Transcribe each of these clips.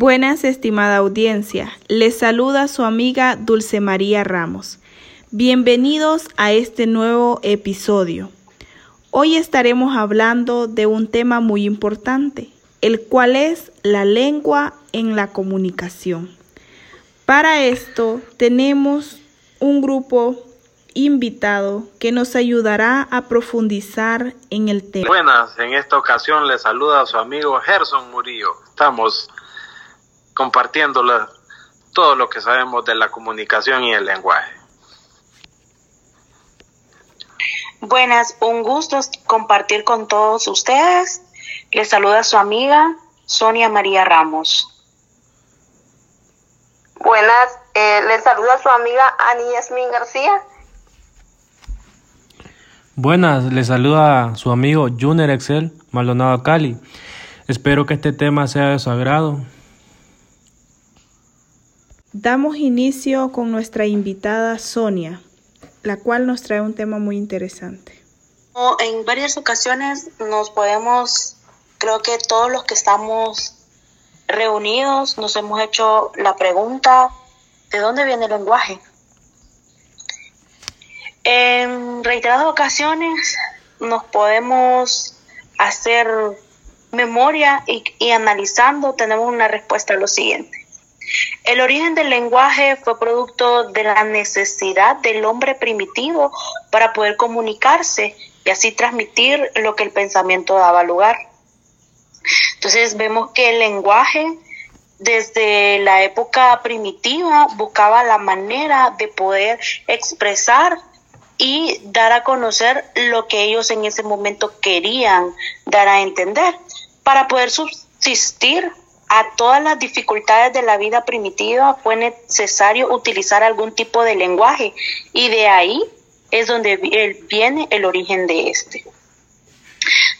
Buenas, estimada audiencia. Les saluda su amiga Dulce María Ramos. Bienvenidos a este nuevo episodio. Hoy estaremos hablando de un tema muy importante, el cual es la lengua en la comunicación. Para esto tenemos un grupo invitado que nos ayudará a profundizar en el tema. Buenas, en esta ocasión le saluda a su amigo Gerson Murillo. Estamos compartiendo todo lo que sabemos de la comunicación y el lenguaje. Buenas, un gusto compartir con todos ustedes. Les saluda su amiga Sonia María Ramos. Buenas, eh, les saluda su amiga Ani Yasmin García. Buenas, les saluda su amigo Junior Excel Maldonado Cali. Espero que este tema sea de su agrado. Damos inicio con nuestra invitada Sonia, la cual nos trae un tema muy interesante. En varias ocasiones nos podemos, creo que todos los que estamos reunidos nos hemos hecho la pregunta, ¿de dónde viene el lenguaje? En reiteradas ocasiones nos podemos hacer memoria y, y analizando tenemos una respuesta a lo siguiente. El origen del lenguaje fue producto de la necesidad del hombre primitivo para poder comunicarse y así transmitir lo que el pensamiento daba lugar. Entonces vemos que el lenguaje desde la época primitiva buscaba la manera de poder expresar y dar a conocer lo que ellos en ese momento querían dar a entender para poder subsistir a todas las dificultades de la vida primitiva fue necesario utilizar algún tipo de lenguaje y de ahí es donde viene el origen de este.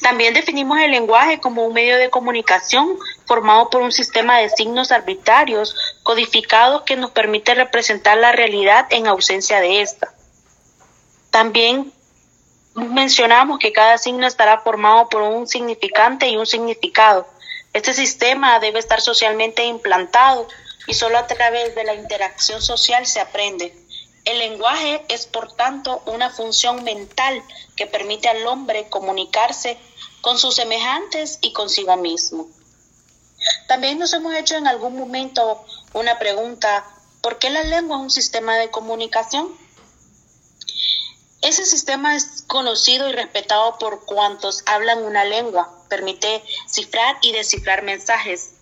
También definimos el lenguaje como un medio de comunicación formado por un sistema de signos arbitrarios codificados que nos permite representar la realidad en ausencia de esta. También mencionamos que cada signo estará formado por un significante y un significado este sistema debe estar socialmente implantado y solo a través de la interacción social se aprende. El lenguaje es, por tanto, una función mental que permite al hombre comunicarse con sus semejantes y consigo mismo. También nos hemos hecho en algún momento una pregunta, ¿por qué la lengua es un sistema de comunicación? Ese sistema es conocido y respetado por cuantos hablan una lengua, permite cifrar y descifrar mensajes.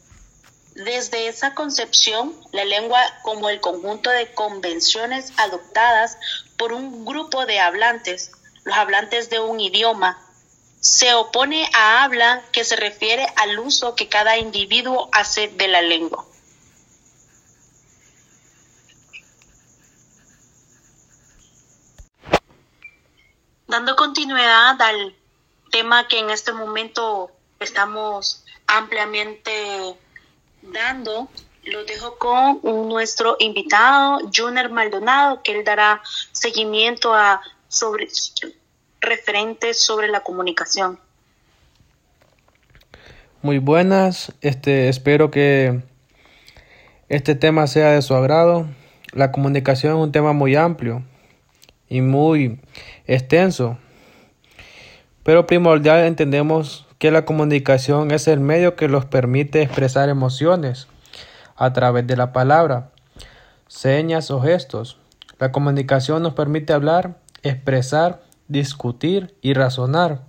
Desde esa concepción, la lengua como el conjunto de convenciones adoptadas por un grupo de hablantes, los hablantes de un idioma, se opone a habla que se refiere al uso que cada individuo hace de la lengua. Dando continuidad al tema que en este momento estamos ampliamente dando, lo dejo con nuestro invitado, Junior Maldonado, que él dará seguimiento a sobre referentes sobre la comunicación. Muy buenas, este espero que este tema sea de su agrado. La comunicación es un tema muy amplio y muy extenso. Pero primordial entendemos que la comunicación es el medio que nos permite expresar emociones a través de la palabra, señas o gestos. La comunicación nos permite hablar, expresar, discutir y razonar.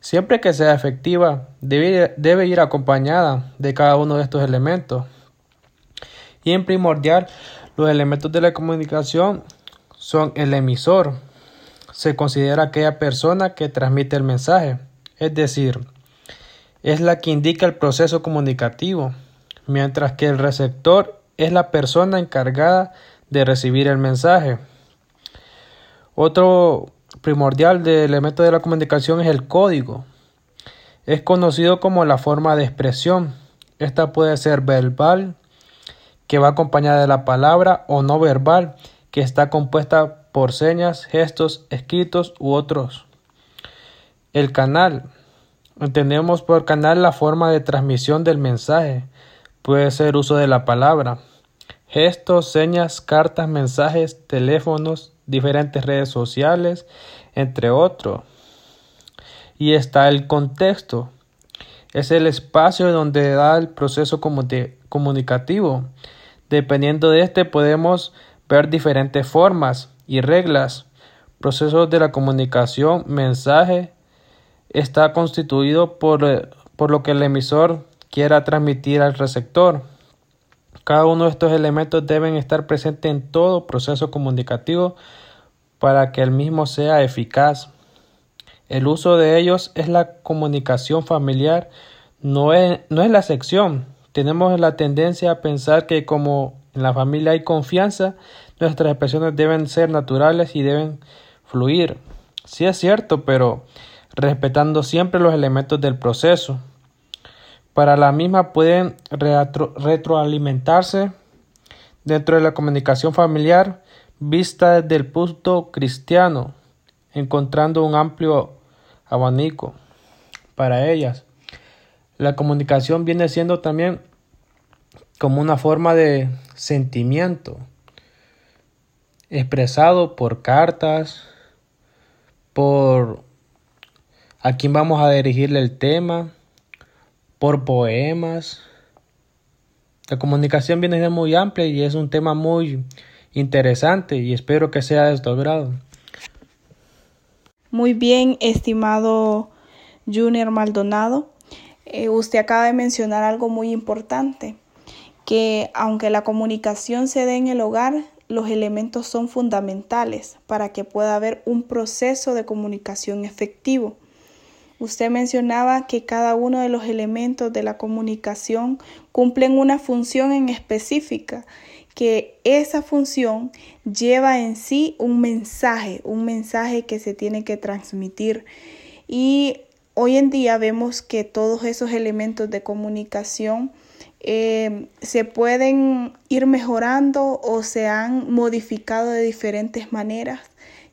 Siempre que sea efectiva, debe, debe ir acompañada de cada uno de estos elementos. Y en primordial, los elementos de la comunicación son el emisor. Se considera aquella persona que transmite el mensaje, es decir, es la que indica el proceso comunicativo, mientras que el receptor es la persona encargada de recibir el mensaje. Otro primordial elemento de la comunicación es el código. Es conocido como la forma de expresión. Esta puede ser verbal, que va acompañada de la palabra, o no verbal, que está compuesta por señas, gestos, escritos u otros. El canal. Entendemos por canal la forma de transmisión del mensaje. puede ser uso de la palabra, gestos, señas, cartas, mensajes, teléfonos, diferentes redes sociales, entre otros. Y está el contexto. Es el espacio donde da el proceso comunicativo. Dependiendo de este podemos ver diferentes formas y reglas. Procesos de la comunicación, mensaje, está constituido por, por lo que el emisor quiera transmitir al receptor. Cada uno de estos elementos deben estar presentes en todo proceso comunicativo para que el mismo sea eficaz. El uso de ellos es la comunicación familiar, no es, no es la sección. Tenemos la tendencia a pensar que como en la familia hay confianza, nuestras expresiones deben ser naturales y deben fluir. Sí es cierto, pero respetando siempre los elementos del proceso. Para la misma pueden retroalimentarse dentro de la comunicación familiar vista desde el punto cristiano, encontrando un amplio abanico para ellas. La comunicación viene siendo también como una forma de sentimiento expresado por cartas, por a quién vamos a dirigirle el tema, por poemas. La comunicación viene siendo muy amplia y es un tema muy interesante y espero que sea de tu agrado. Muy bien, estimado Junior Maldonado. Eh, usted acaba de mencionar algo muy importante, que aunque la comunicación se dé en el hogar, los elementos son fundamentales para que pueda haber un proceso de comunicación efectivo. Usted mencionaba que cada uno de los elementos de la comunicación cumplen una función en específica que esa función lleva en sí un mensaje, un mensaje que se tiene que transmitir. Y hoy en día vemos que todos esos elementos de comunicación eh, se pueden ir mejorando o se han modificado de diferentes maneras,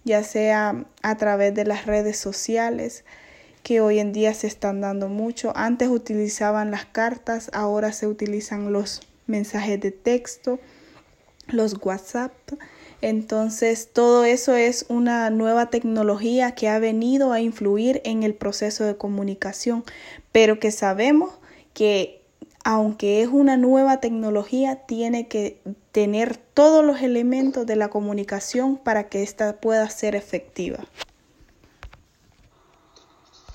ya sea a través de las redes sociales, que hoy en día se están dando mucho. Antes utilizaban las cartas, ahora se utilizan los mensajes de texto los WhatsApp. Entonces, todo eso es una nueva tecnología que ha venido a influir en el proceso de comunicación, pero que sabemos que aunque es una nueva tecnología, tiene que tener todos los elementos de la comunicación para que ésta pueda ser efectiva.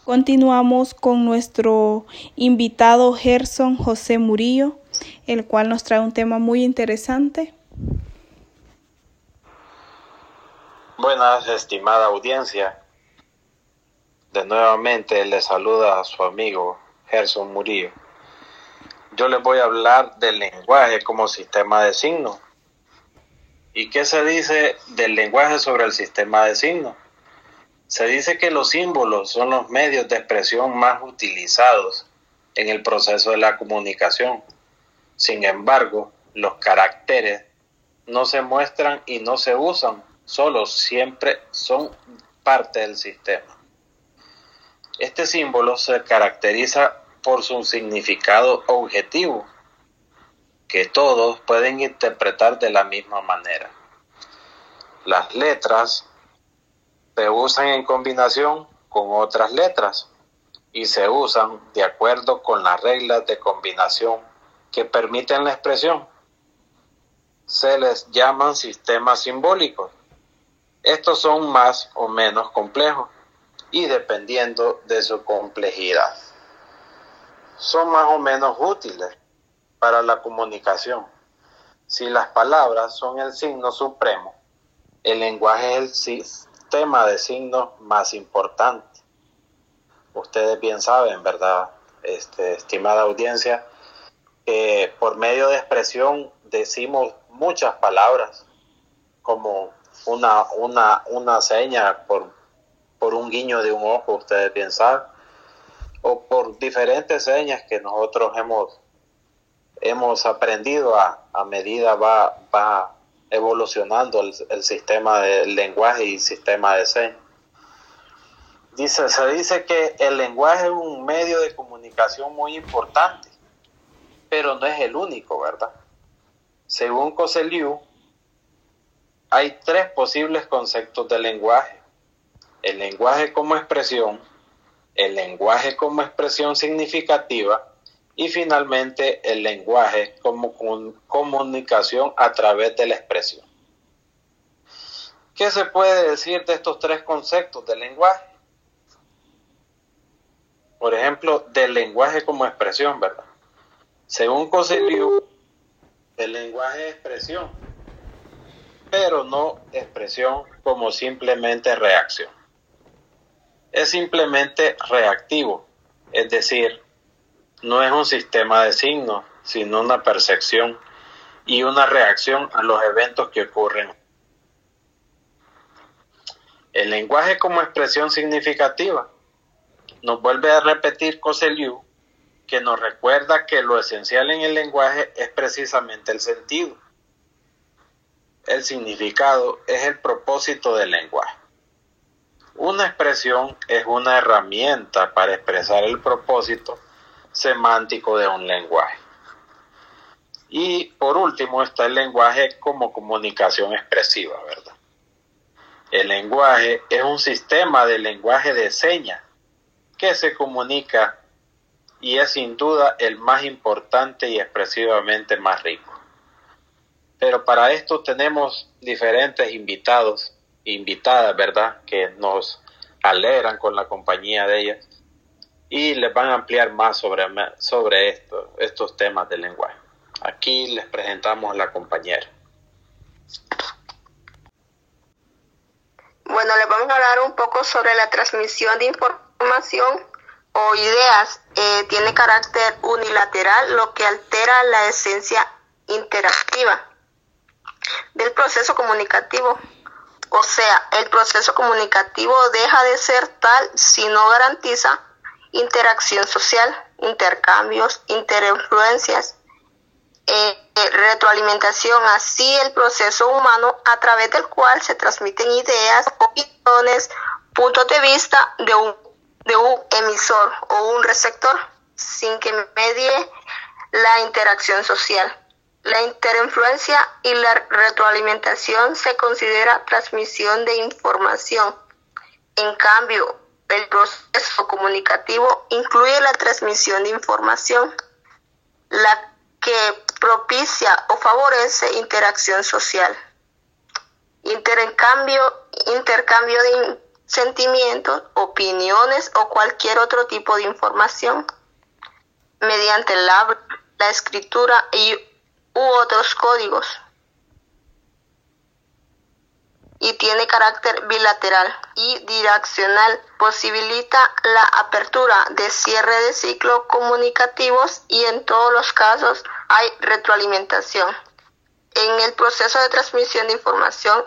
Continuamos con nuestro invitado Gerson José Murillo, el cual nos trae un tema muy interesante Buenas, estimada audiencia. De nuevamente le saluda a su amigo Gerson Murillo. Yo les voy a hablar del lenguaje como sistema de signos. ¿Y qué se dice del lenguaje sobre el sistema de signos? Se dice que los símbolos son los medios de expresión más utilizados en el proceso de la comunicación. Sin embargo, los caracteres no se muestran y no se usan solo siempre son parte del sistema. Este símbolo se caracteriza por su significado objetivo, que todos pueden interpretar de la misma manera. Las letras se usan en combinación con otras letras y se usan de acuerdo con las reglas de combinación que permiten la expresión. Se les llaman sistemas simbólicos estos son más o menos complejos y dependiendo de su complejidad. Son más o menos útiles para la comunicación. Si las palabras son el signo supremo, el lenguaje es el sistema de signos más importante. Ustedes bien saben, ¿verdad? Este, estimada audiencia, que por medio de expresión decimos muchas palabras como una, una, una seña por, por un guiño de un ojo, ustedes piensan, o por diferentes señas que nosotros hemos, hemos aprendido a, a medida va, va evolucionando el, el sistema de lenguaje y sistema de señas. Dice, se dice que el lenguaje es un medio de comunicación muy importante pero no es el único, ¿verdad? Según Coseliu, hay tres posibles conceptos del lenguaje. El lenguaje como expresión, el lenguaje como expresión significativa y finalmente el lenguaje como comunicación a través de la expresión. ¿Qué se puede decir de estos tres conceptos del lenguaje? Por ejemplo, del lenguaje como expresión, ¿verdad? Según Coseliu, el lenguaje es expresión, pero no expresión como simplemente reacción. Es simplemente reactivo, es decir, no es un sistema de signos, sino una percepción y una reacción a los eventos que ocurren el lenguaje como expresión significativa nos vuelve a repetir Coseliu que nos recuerda que lo esencial en el lenguaje es precisamente el sentido. El significado es el propósito del lenguaje. Una expresión es una herramienta para expresar el propósito semántico de un lenguaje. Y por último está el lenguaje como comunicación expresiva, ¿verdad? El lenguaje es un sistema de lenguaje de señas que se comunica y es sin duda el más importante y expresivamente más rico. Pero para esto tenemos diferentes invitados, invitadas, ¿verdad? Que nos alegran con la compañía de ellas y les van a ampliar más sobre, sobre esto, estos temas del lenguaje. Aquí les presentamos la compañera. Bueno, les vamos a hablar un poco sobre la transmisión de información o ideas. Eh, tiene carácter unilateral, lo que altera la esencia interactiva del proceso comunicativo. O sea, el proceso comunicativo deja de ser tal si no garantiza interacción social, intercambios, interinfluencias, eh, retroalimentación, así el proceso humano a través del cual se transmiten ideas, opiniones, puntos de vista de un, de un emisor o un receptor, sin que medie la interacción social. La interinfluencia y la retroalimentación se considera transmisión de información. En cambio, el proceso comunicativo incluye la transmisión de información, la que propicia o favorece interacción social. Intercambio, intercambio de sentimientos, opiniones o cualquier otro tipo de información mediante la, la escritura y u otros códigos y tiene carácter bilateral y direccional. Posibilita la apertura de cierre de ciclos comunicativos y en todos los casos hay retroalimentación. En el proceso de transmisión de información,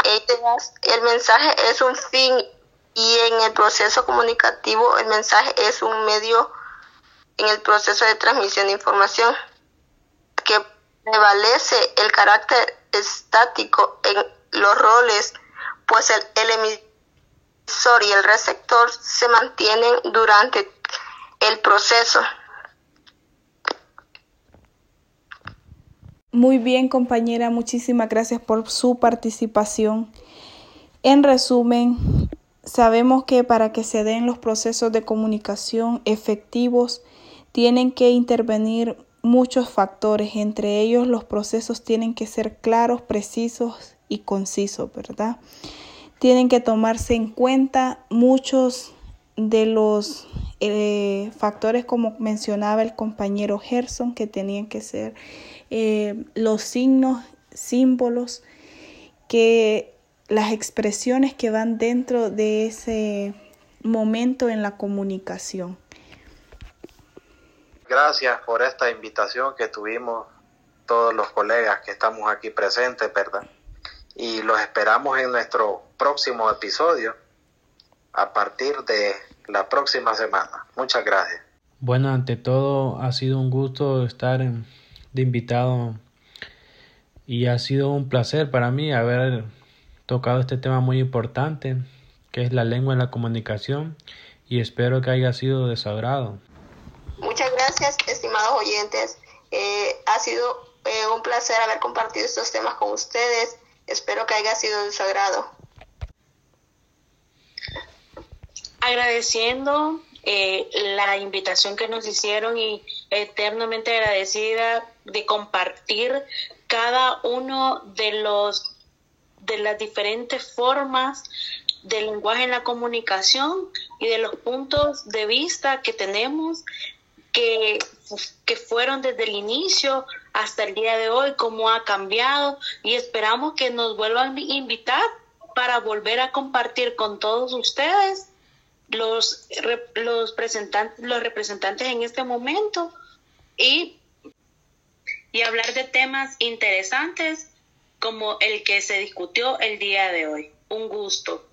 el mensaje es un fin y en el proceso comunicativo el mensaje es un medio en el proceso de transmisión de información prevalece el carácter estático en los roles pues el, emisor y el receptor se mantienen durante el proceso. Muy bien, compañera, muchísimas gracias por su participación. En resumen, sabemos que para que se den los procesos de comunicación efectivos, tienen que intervenir muchos factores, entre ellos los procesos tienen que ser claros, precisos y concisos, ¿verdad? Tienen que tomarse en cuenta muchos de los eh, factores como mencionaba el compañero Gerson, que tenían que ser eh, los signos, símbolos, que las expresiones que van dentro de ese momento en la comunicación gracias por esta invitación que tuvimos todos los colegas que estamos aquí presentes, ¿verdad? Y los esperamos en nuestro próximo episodio a partir de la próxima semana. Muchas gracias. Bueno, ante todo ha sido un gusto estar de invitado y ha sido un placer para mí haber tocado este tema muy importante que es la lengua en la comunicación y espero que haya sido de su agrado estimados oyentes. Eh, Ha sido eh, un placer haber compartido estos temas con ustedes. Espero que haya sido de su agrado. Agradeciendo eh, la invitación que nos hicieron y eternamente agradecida de compartir cada uno de los de las diferentes formas del lenguaje en la comunicación y de los puntos de vista que tenemos que, que fueron desde el inicio hasta el día de hoy, cómo ha cambiado y esperamos que nos vuelvan a invitar para volver a compartir con todos ustedes los, los, los representantes en este momento y, y hablar de temas interesantes como el que se discutió el día de hoy. Un gusto.